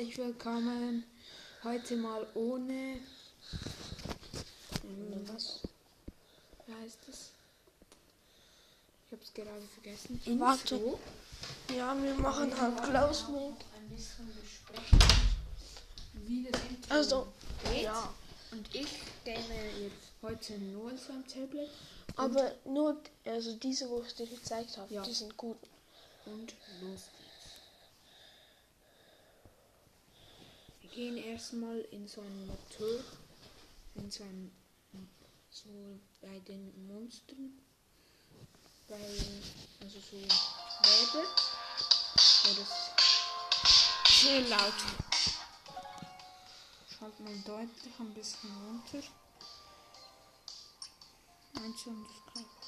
herzlich willkommen. Heute mal ohne. Ähm, was? Wie heißt das? Ich hab's gerade vergessen. Warte. Intro. Ja, wir machen halt Close Mic. Ein bisschen besprechen, wie das Intro Also, geht. ja. Und ich game jetzt heute nur so am Tablet. Aber nur, also diese, wo ich dir gezeigt habe, Ja. die sind gut. Und los geht's. Wir gehen erstmal in so einen Motor, in so ein, so bei den Monstern, bei, also so Webe, wo das Sehr laut. schalt mal deutlich ein bisschen runter. Einzeln das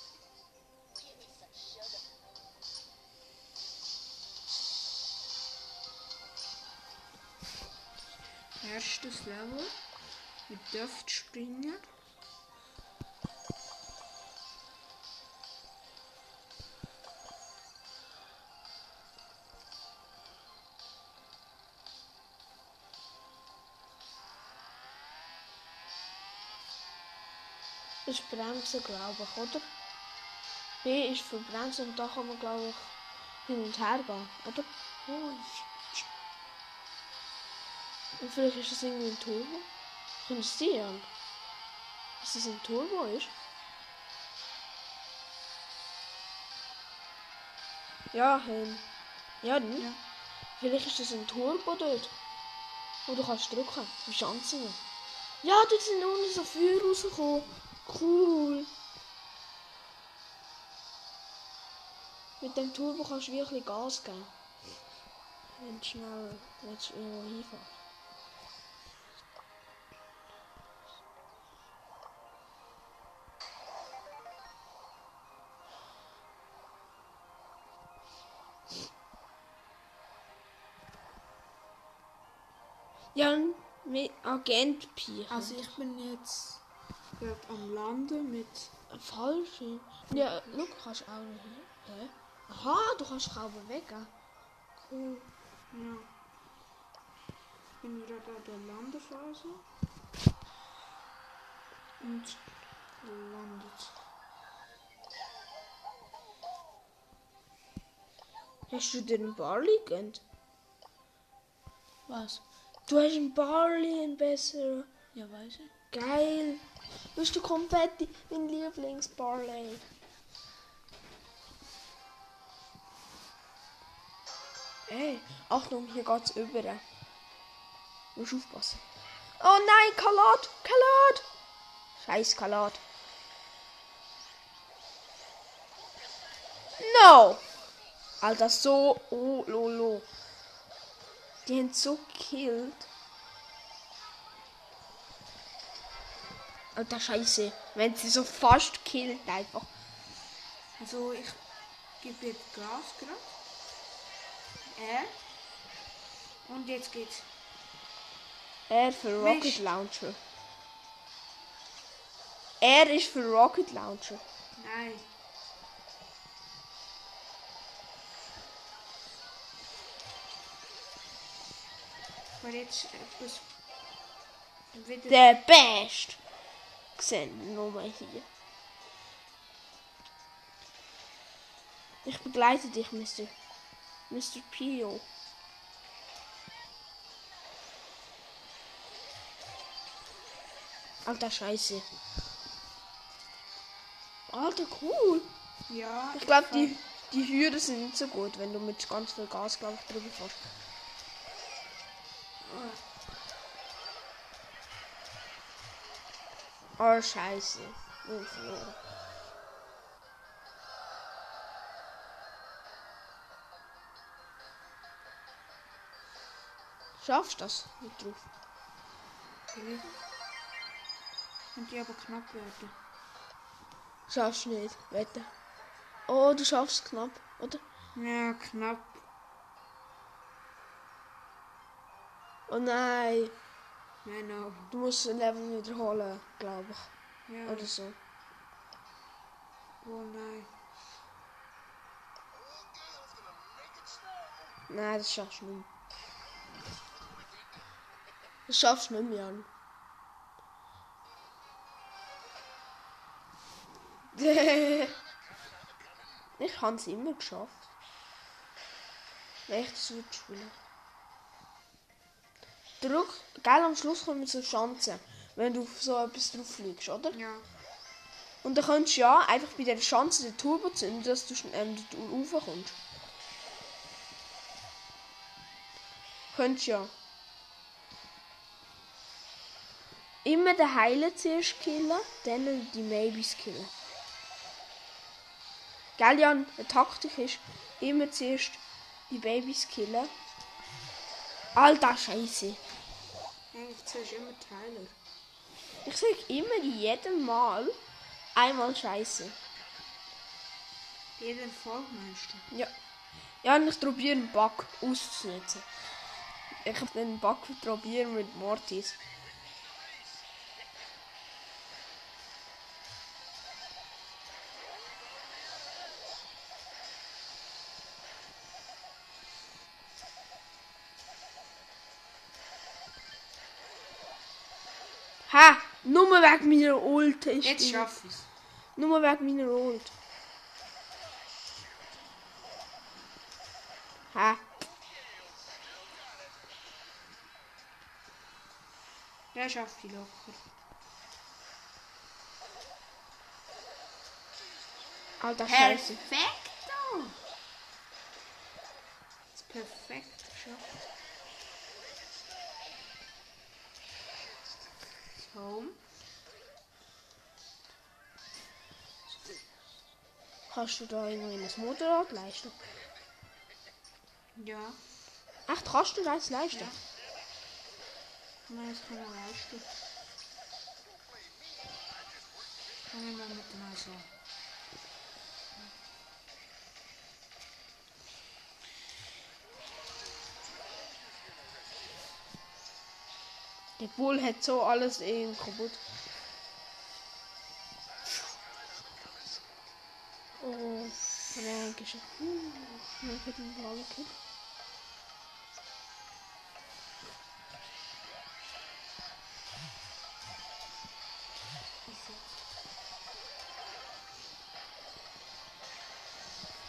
Erstes Level mit Duftspringer. Das ist Bremsen, glaube ich, oder? B ist für Bremsen und da kann man, glaube ich, hin und her gehen, oder? Oh, Und vielleicht ist das irgendwie ein Turbo. Kann es sein? Dass das ein Turbo ist? Ja, ähm. Ja, dann. Ja. Vielleicht ist das ein Turbo dort. Wo du kannst drücken. Wie Schanzen. Ja, dort sind unten so Feuer rausgekommen. Cool. Mit dem Turbo kannst du wirklich Gas geben. Wenn du schnell willst irgendwo hinfahren. Agent Pi. Also ich bin jetzt glaub, am Landen mit Fallschirm. Ja, schau, kannst du auch noch. Hä? Aha, du kannst auch bewegen. Cool. Ja. Ich bin gerade an der Landephase. Und landet. Hast du einen Barley gegönnt? Was? Du hast einen Barley, einen besseren. Ja, weiß ich. Geil. Bist du Konfetti, mein Lieblingsbarley? Ey, Achtung, hier geht's über. Du musst aufpassen. Oh nein, Kalat! Kalat! Scheiß Kalat. No! Alter, so. Oh, lolo. Die haben so gekillt. Alter, Scheiße. Wenn sie so fast killt, einfach. Also ich gebe jetzt Gas gerade. R. Und jetzt geht's. R für Rocket Wisch. Launcher. R ist für Rocket Launcher. Nein. Aber jetzt etwas. Wieder. Der Best. Gesehen, nur mal hier. Ich begleite dich, Mr. Mr. Pio. Alter Scheiße. Alter, cool. ja. Ich glaube, die, die Hürden sind nicht so gut, wenn du mit ganz viel Gas, glaube ich, drüber fährst. Oh, scheiße. Und verloren. Schaffst du das mit drauf? Vielleicht. Und die aber knapp werden. Schaffst du nicht, wette. Oh, du schaffst es knapp, oder? Ja, knapp. Oh nein, Nein, no. du musst ein Level wiederholen, glaube ich. Ja. Oder so. Oh nein. Nein, das schaffst du nicht. Das schaffst du nicht mehr an. ich habe es immer geschafft. Ich das würde spielen. Druck, geil, am Schluss kommen so Chancen, wenn du auf so etwas drauf fliegst, oder? Ja. Und dann kannst du ja einfach bei der Chance den Turbo zünden, dass du ähm, raufkommst. Könntest ja. Immer den Heilen zuerst killen, dann die Maybes killen. Gell, Jan? Eine Taktik ist, immer zuerst die Babys killen. Alter Scheiße. Eigentlich zuerst immer Tyler. Ich sag immer jedem Mal einmal Scheiße. Jeden Folge meinst du? Ja. Ja, und ich probiere einen Bug auszunutzen. Ich habe den Bug probieren mit Mortis. Nur wegen meiner Ult Jetzt schaff ich's. Nur wegen meiner Ult. Ha! Ja, schaff ich locker. Alter Scheiße. Perfekto! Ist perfekt geschafft. So. Kannst du da irgendwie ein Motorrad leisten? Ja. Echt, kannst du das leisten? Ja. Nein, das kann man leisten. Fangen wir mit dem so. Der Bull hat so alles eben kaputt. Oh, Dankeschön. Uh, ich hab den Ball gekillt.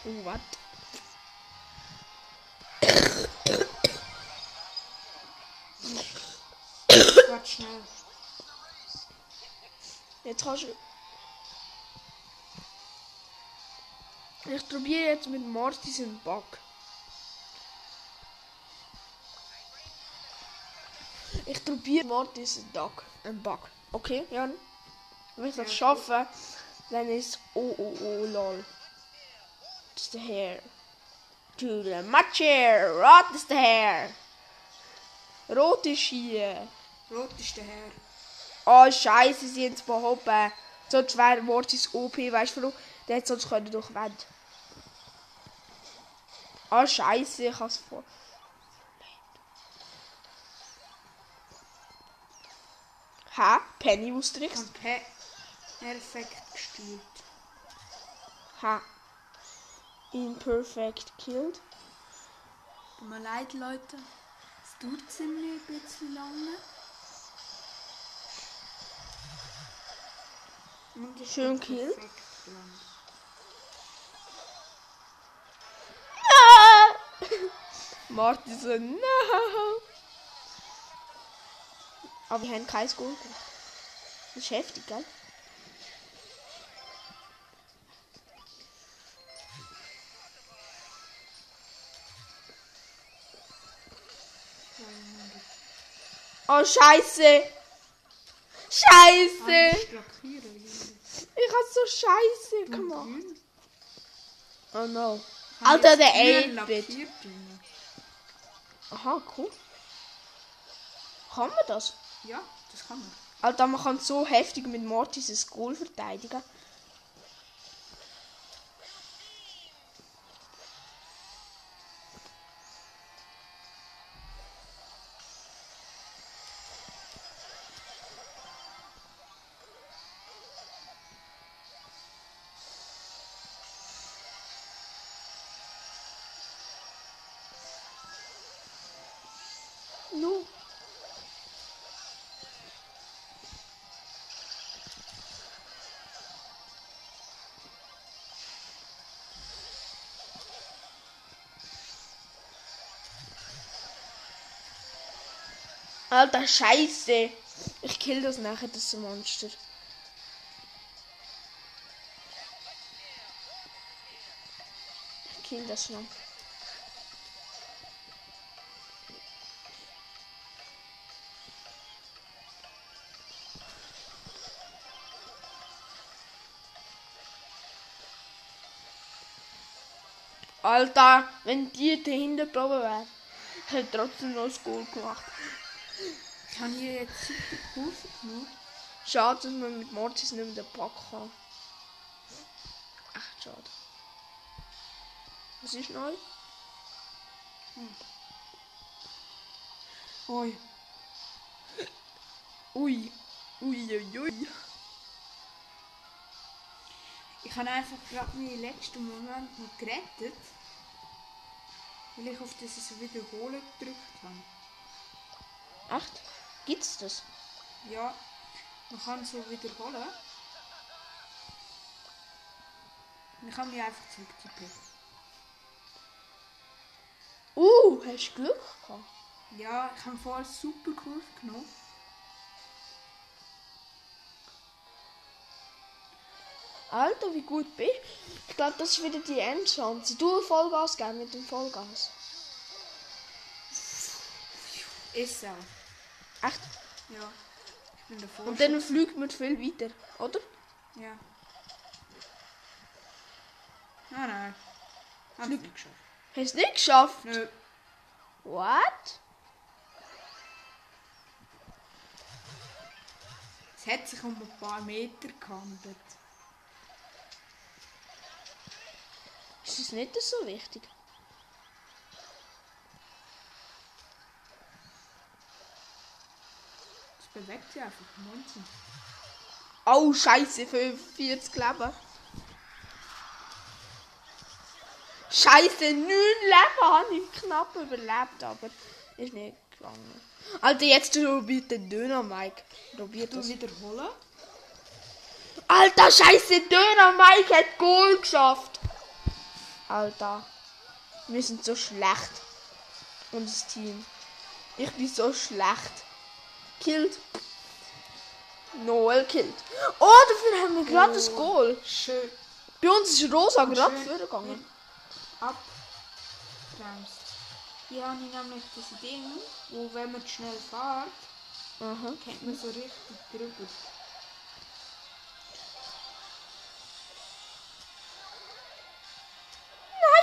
Oh, was? Warte schnell. Jetzt kannst Ich probiere jetzt mit Mortis einen Bug. Ich probiere Mortis einen Bug. Einen Bug. Okay, Jan? Wenn ich das schaffe, dann ist oh oh oh lol. Das ist der Herr. To the Matcher! Rot ist der Herr! Rot ist hier. Rot ist der Herr. Oh, Scheiße, sie haben es behoben. Sonst wäre Mortis OP, weißt du warum? Der hätte sonst können durch die Oh, Scheiße, ich hab's vor. Ha? Penny austrickst? Und pe perfekt gespielt. Ha. Imperfect killed. Tut mir leid, Leute. Es dauert ziemlich ein bisschen lange. Und Schön killed. perfekt Martin so, no. Aber wir haben kein Goal gemacht. Das ist heftig, gell? Oh, Scheiße! Scheiße! Ich hab so Scheiße gemacht. Oh no. Alter, der grün 8-Bit. Aha, cool. Kann man das? Ja, das kann man. Alter, man kann so heftig mit Mortis ein Goal verteidigen. No. Alter, scheiße. Ich kill das nachher, das Monster. Ich kill das noch. Alter, wenn die dahinter geblieben wäre, hätte trotzdem noch das Goal gemacht. Ich habe hier jetzt super Kurve gemacht. Schade, dass man mit Mortis nicht mehr den Pack kann. Echt schade. Was ist neu? Ui. Ui. Ui, ui, ui. Ich habe einfach gerade meinen letzten Moment noch gerettet. Weil ich auf dieses Wiederholen gedrückt habe. Echt? Gibt's das? Ja, man kann so wiederholen. Ich habe mich einfach zurückgetippet. Uh, hast du Glück gehabt? Ja, ich habe vorher super Kurve genommen. Alter, wie gut bist du? Ich glaube, das ist wieder die Endchance. Du Vollgas geben mit dem Vollgas. Ist so. Echt? Ja. Ich bin davor. Und dann fliegt man viel weiter, oder? Ja. Ah nein. Hab ich nicht geschafft. Hast du nicht geschafft? Nö. What? Es hat sich um ein paar Meter gehandelt. Ist das nicht so wichtig? Es bewegt sich einfach. 19. Oh, Scheiße, 45 Leben. Scheiße, 9 Leben habe ich knapp überlebt, aber ist nicht gegangen. Alter, jetzt probiert der Döner, Mike. Probiert Du das. wiederholen? Alter, Scheiße, Döner, Mike hat Goal geschafft. Alter, wir sind so schlecht. Unser Team. Ich bin so schlecht. Killed. Noel killed. Oh, dafür haben wir gerade das Oh. Goal. Schön. Bei uns ist Rosa gerade vorgegangen. Abbremst. Hier habe ich nämlich das Ding, wo wenn man schnell fährt, Aha. kommt man so richtig drüber.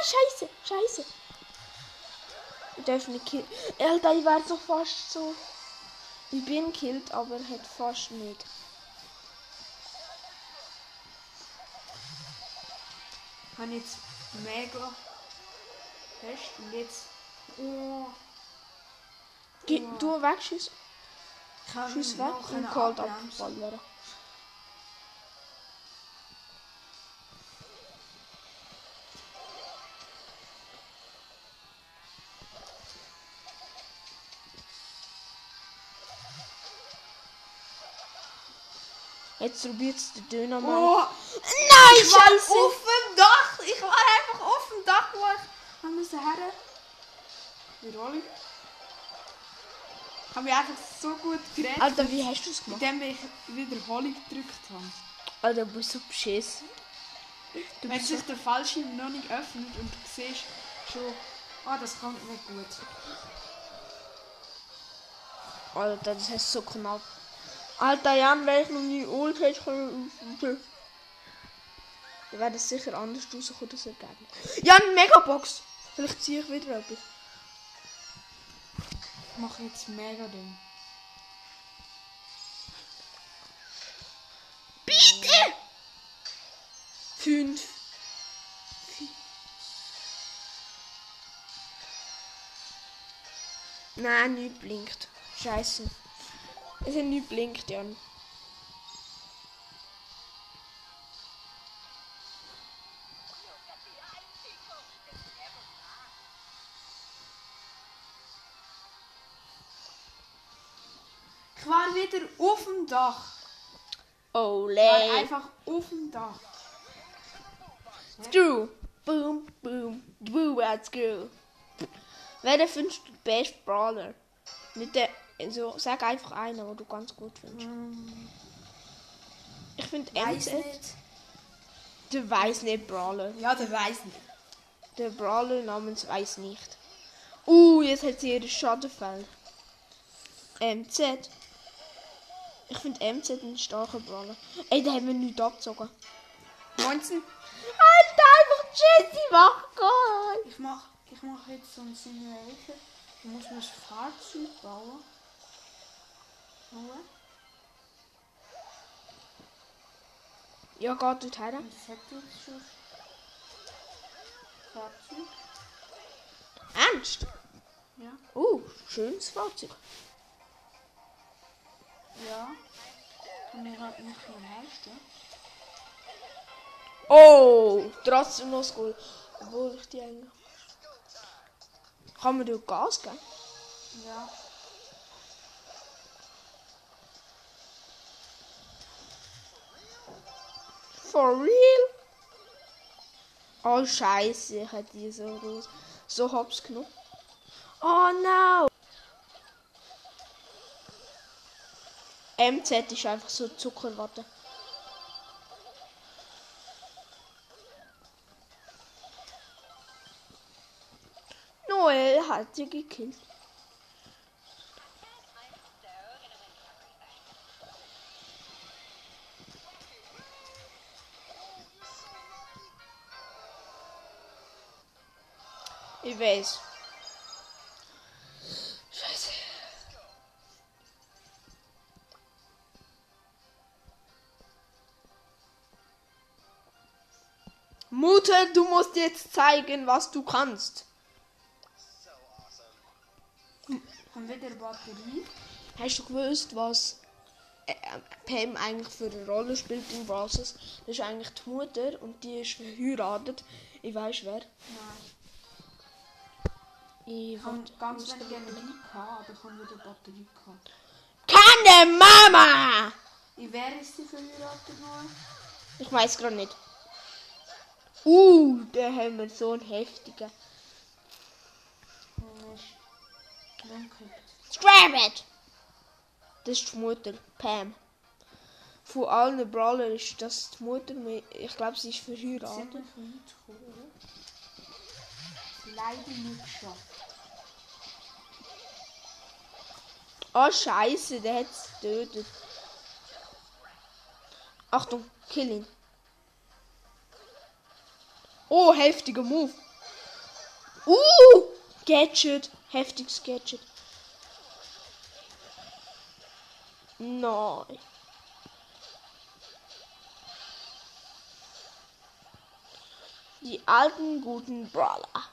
Scheiße, scheiße. Ich darf nicht killen. Alter, ich werde so fast so. Ich bin killed, aber hat fast nicht. Ich habe jetzt mega fest und jetzt. Oh, Ge Ja. Du habe Schuss weg und kalt abbremsen. Jetzt probiert es der Döner mal. Oh, Nein, ich war scheiße! auf dem Dach! Ich war einfach auf dem Dach, wo ich haben müssen her. Wiederholung. Ich habe mich einfach so gut gerettet, Alter, wie hast du es gemacht? indem ich Wiederholung gedrückt habe. Alter, du bist so beschissen. Du Wenn bist so... sich der Fallschirm noch nicht öffnet und du siehst schon, ah, das kommt nicht gut. Alter, das heißt so knapp. Alter, Jan, wenn ich noch nie Ult hätte. Dann wäre das sicher anders rausgekommen, das Ergebnis. Jan, Megabox! Vielleicht ziehe ich wieder etwas. Ich mache jetzt mega Ding. Bitte! Fünf. Nein, nicht blinkt. Scheiße. Es hat nicht blinkt, Jan. War wieder auf dem Dach. Ich war einfach auf dem Dach. Screw. Boom, boom. Boo, at screw. Wer findest du den besten Brawler? Nicht der Also sag einfach einen, wo du ganz gut findest. Ich finde MZ, der weiß nicht Brawler. Ja, der weiß nicht. Der Brawler namens weiß nicht. Uh, jetzt hat sie ihre Schadenfeld. MZ. Ich finde MZ ein starker Brawler. Ey, da haben wir nichts abgezogen. 19. Alter, einfach Jesse, mach Goal. Ich mach, ich mach jetzt so ein Simulation. Du musst mir ein Fahrzeug bauen. Ja, hat jetzt schon. Fahrzeug. Ernst? Ja. Uh, schönes Fahrzeug. Ja. Und ich halt nicht viel leisten. Oh, trotzdem noch Goal. Obwohl ich die eigentlich. Kann man dort Gas geben? Ja. For real? Oh Scheiße, ich hätte die so groß. So hops genommen. Oh no! MZ ist einfach so Zuckerwatte. Noel hat sie gekillt. Ich weiß. Scheiße. Mutter, du musst jetzt zeigen, was du kannst. Haben wir der Batterie? Hast du gewusst, was äh, Pam eigentlich für eine Rolle spielt in Brawlers? Das ist eigentlich die Mutter und die ist verheiratet. Ich weiß wer. Nein. Ich habe ganz wenig Energie gehabt, aber ich habe wieder Batterie gehabt. Keine Mama! In wer ist sie verheiratet noch? Ich weiß gerade nicht. Uh, da haben wir so einen heftigen. Scrabbit! Das ist die Mutter, Pam. Von allen Brawlern ist das die Mutter. Ich glaube, sie ist verheiratet. gekommen? Leider nicht geschafft. Oh Scheiße, der hat es getötet. Achtung, kill ihn. Oh, heftiger Move. Uh, Gadget, heftiges Gadget. Nein. Die alten guten Brawler.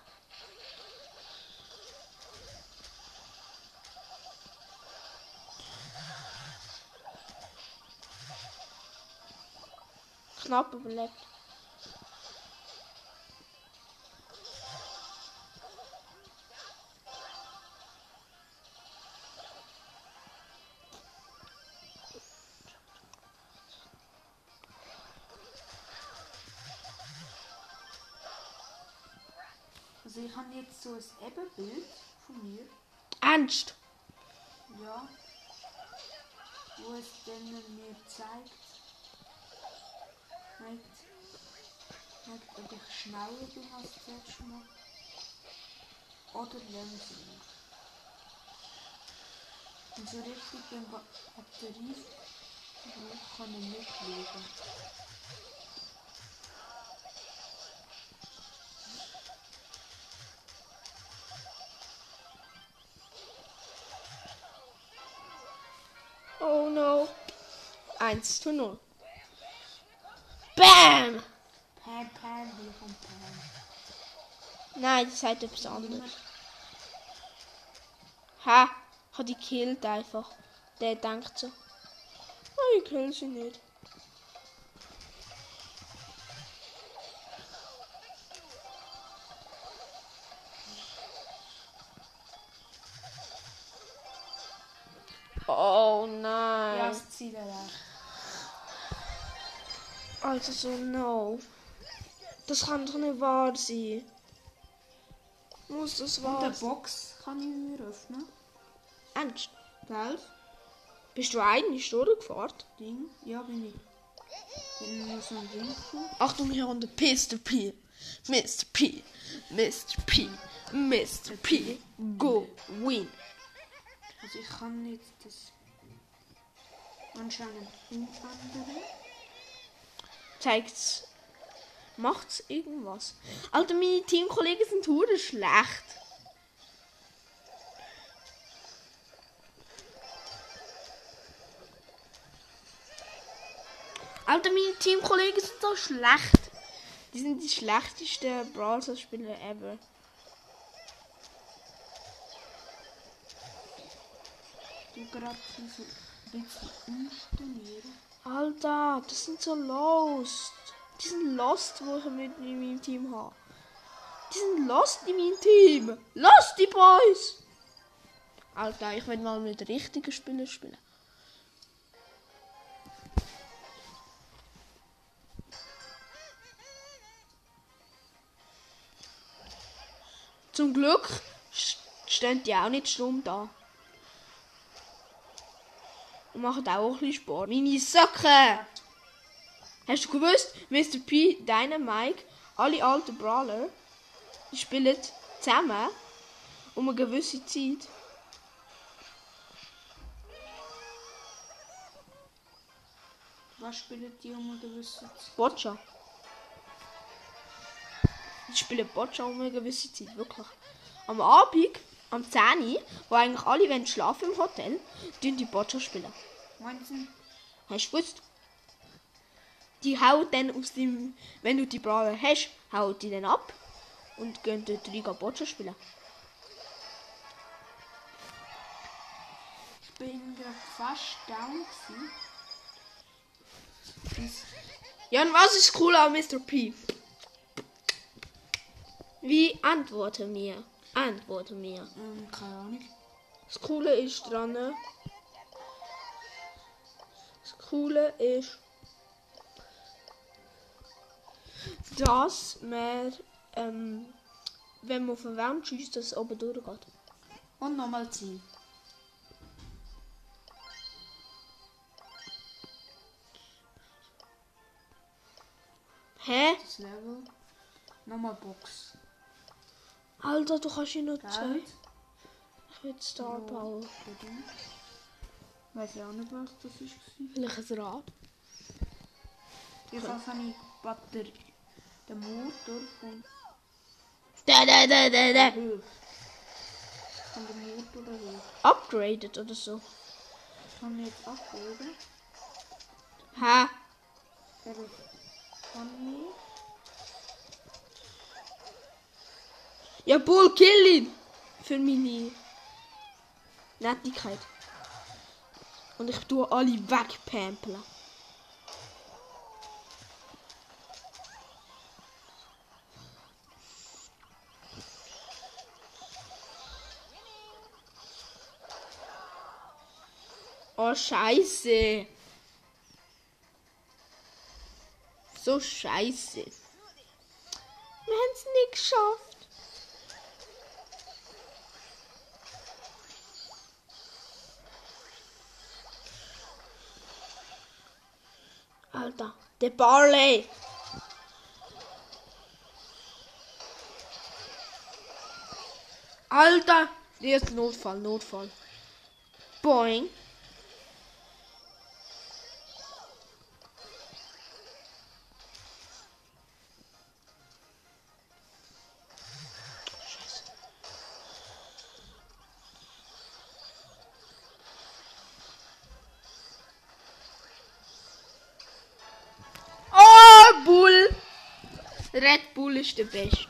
Knapp überlebt. Also ich habe jetzt so ein Ebenbild von mir. Ernst? Ja. Wo es dann mir zeigt. Zeigt, zeigt ob ich schneller bin als das letzte Mal. Oder langsamer. Und so richtig beim Ba- Batterieverbrauch kann ich nicht schauen. Oh no. 1 zu 0. Bam! Pam, Pam, hier kommt Pam. Nein, das hat etwas Immer anderes. Ha, hat die killt einfach. Der denkt so. Oh, ich kill sie nicht. Oh nein. Ja, das Ziel erreicht. Also so, no. Das kann doch nicht wahr sein. Muss das Und eine sein? Box kann ich mir öffnen. Ernst? Gell? Bist du einig, oder? Gefahren? Ding? Ja, bin ich. Wenn nur so ein Ding kommt. Achtung, hier unter Mr. P. Mr. P. Mr. P. Mr. P. Go. Win. Also ich kann jetzt das anscheinend umwandeln. Zeigt's. Macht's irgendwas. Alter, meine Teamkollegen sind hure schlecht. Alter, meine Teamkollegen sind so schlecht. Die sind die schlechtesten Brawl Stars Spieler ever. Du gerade ein bisschen umstonieren. Alter, das sind so lost. Die sind lost, wo ich mit in meinem Team habe. Die sind lost in meinem Team. Lost die Boys. Alter, ich will mal mit richtigen Spielern spielen. Zum Glück st- stehen die auch nicht stumm da. Und machen auch ein bisschen Sport. Meine Socken! Hast du gewusst, Mr. P, deine Mike, alle alten Brawler, die spielen zusammen um eine gewisse Zeit. Was spielen die um eine gewisse Zeit? Boccia. Die spielen Boccia um eine gewisse Zeit, wirklich. Am Abend, am 10 Uhr, wo eigentlich alle wollen schlafen im Hotel, tun die Boccia spielen. Meinst du? Hast du gewusst? Die hauen dann aus dem, wenn du die Brawler hast, hauen die dann ab und gehen dort Liga Boccia spielen. Ich bin gerade fast down gewesen. Ja, und was ist cool an Mr. P? Wie antworte mir? Antworte mir. ähm, keine Ahnung. Das Coole ist dran. Das Coole ist, dass man, ähm, wenn man verwärmt schießt, dass es oben durchgeht. Und nochmal ziehen. Hä? Das Level. Nochmal Box. Alter, du ihn noch Geld. zwei. Ich will Star Power. Weiß ich auch nicht, was das ist. ein Rad. Jedenfalls habe ich die Batterie. Den Motor von Da, da, da, da, da. Von dem Motor der Höhe. Upgraded oder so. Haben wir jetzt abgehoben. Hä? Aber kann ich. Ja, Bull, kill ihn! Für meine Nettigkeit. Und ich tue alle wegpampeln. Oh, scheiße. So scheiße. Wir haben es nicht geschafft. Alter, der Barley. Alter, jetzt Notfall, Notfall. Boing. Ist der Beste.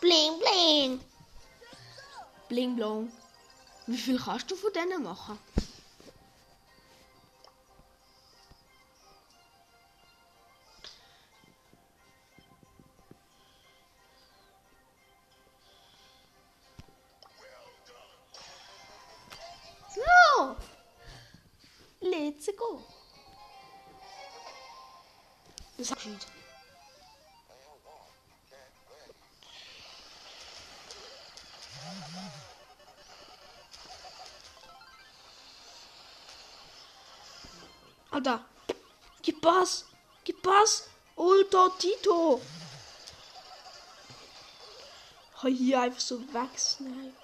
Bling, bling. Bling, blong. Wie viel kannst du von denen machen? Gib Pass, gib Pass, Ultra Tito. Oh, hier einfach so wegsnipen.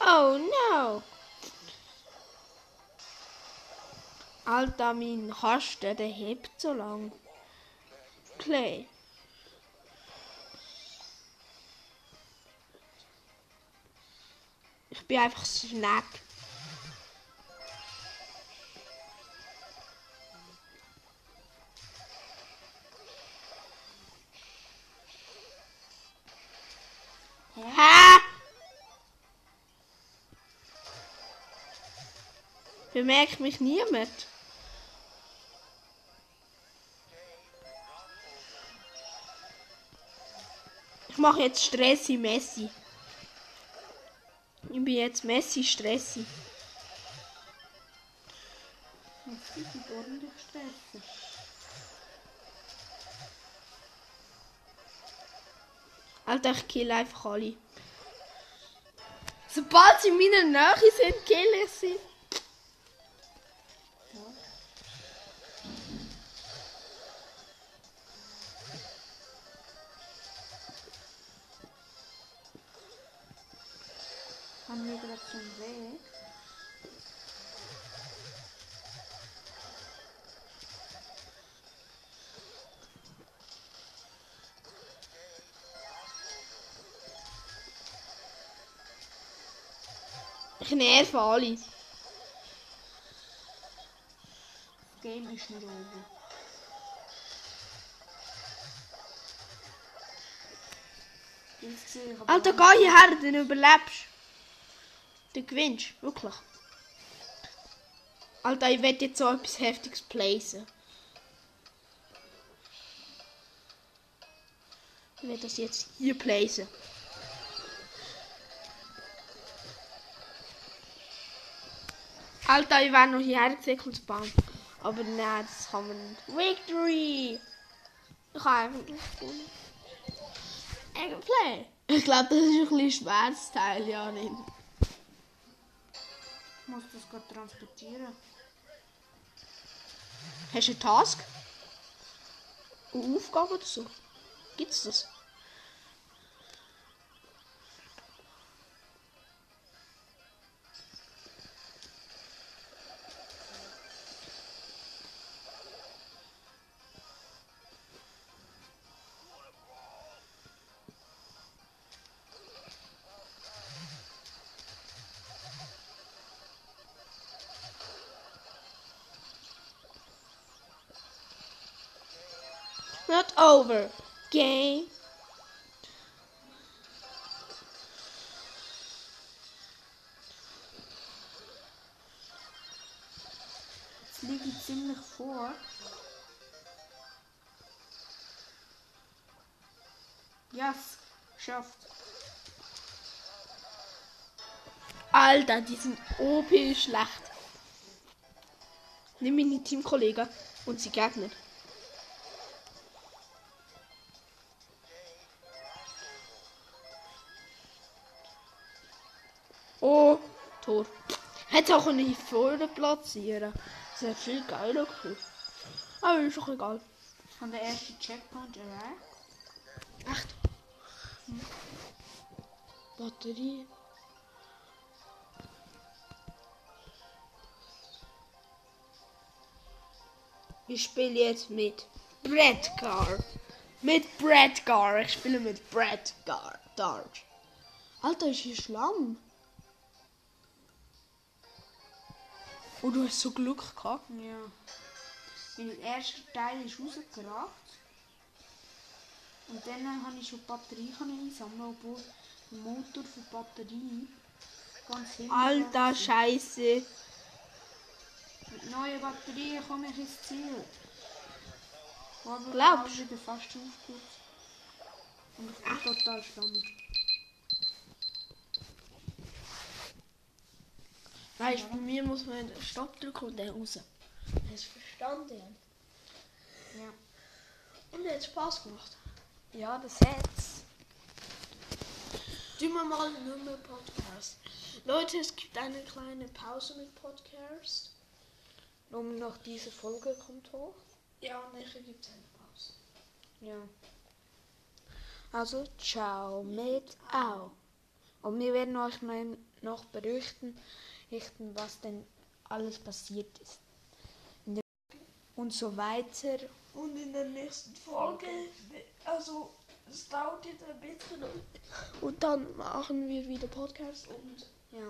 Oh no! Alter, mein Kasten, der hebt so lang. Clay. Bin einfach Snack. Hä? Bemerkt mich niemand. Ich mache jetzt Stressi Messi. Ich bin jetzt Messi. Jetzt gibt es ordentlich stressen. Alter, ich kill einfach alle. Sobald sie in meiner Nähe sind, kill ich sie. Ich nerve alle. Das Game ist nicht over. Alter, geh hierher, dann überlebst. Du gewinnst, wirklich. Alter, ich werde jetzt so etwas Heftiges placen. Ich werde das jetzt hier placen. Alter, ich wäre noch hierher gesäckelt zu bauen. Aber nein, das kann man nicht. Victory! Ich habe einfach nicht gewonnen. Play. Ich glaube, das ist ein bisschen schweres Teil, Janin. Ich muss das gerade transportieren. Hast du einen Task? Eine Aufgabe oder so? Gibt's das? Not over. Game. Jetzt liege ich ziemlich vor. Yes, geschafft. Alter, die sind OP schlecht. Nimm meine Teamkollegen und sie Gegner. Oh, Hätte auch nicht vorne platzieren. Das wäre viel geiler gewesen. Aber ist doch egal. Habe den ersten Checkpoint erreicht. Echt? Batterie. Ich spiele jetzt mit Bradgar. Mit Bradgar. Ich spiele mit Bradgar. Dart. Alter, ist hier Schlamm. Oh, du hast so Glück gehabt. Ja. Mein erster Teil ist rausgeragt. Und dann habe ich schon Batterie einsammeln, obwohl der Motor für Batterie ganz hinten Alter. Scheiße. Mit neuen Batterien komme ich ins Ziel. Glaubst genau wieder fast aufgehört. Und ich bin total spannend. Weißt du, bei mir muss man Stopp drücken und dann raus. Hast du verstanden? Ja. Und hat Spaß gemacht. Ja, das hat's. Tun wir mal nur mehr Podcast. Leute, es gibt eine kleine Pause mit Podcast. Um noch diese Folge kommt hoch. Ja, und nachher gibt es eine Pause. Ja. Also, ciao mit Au. Und wir werden euch mal noch berichten, richten, was denn alles passiert ist. Und so weiter. Und in der nächsten Folge, also es dauert jetzt ein bisschen. Und dann machen wir wieder Podcast und Ja.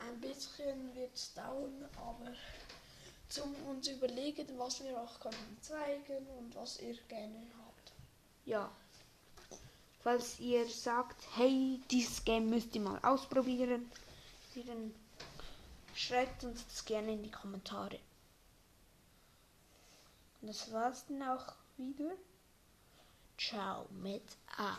ein bisschen wird es dauern, aber zum uns überlegen, was wir auch können zeigen und was ihr gerne habt. Ja. Falls ihr sagt, hey, dieses Game müsst ihr mal ausprobieren, Schreibt uns das gerne in die Kommentare. Und das war's dann auch wieder. Ciao mit Au.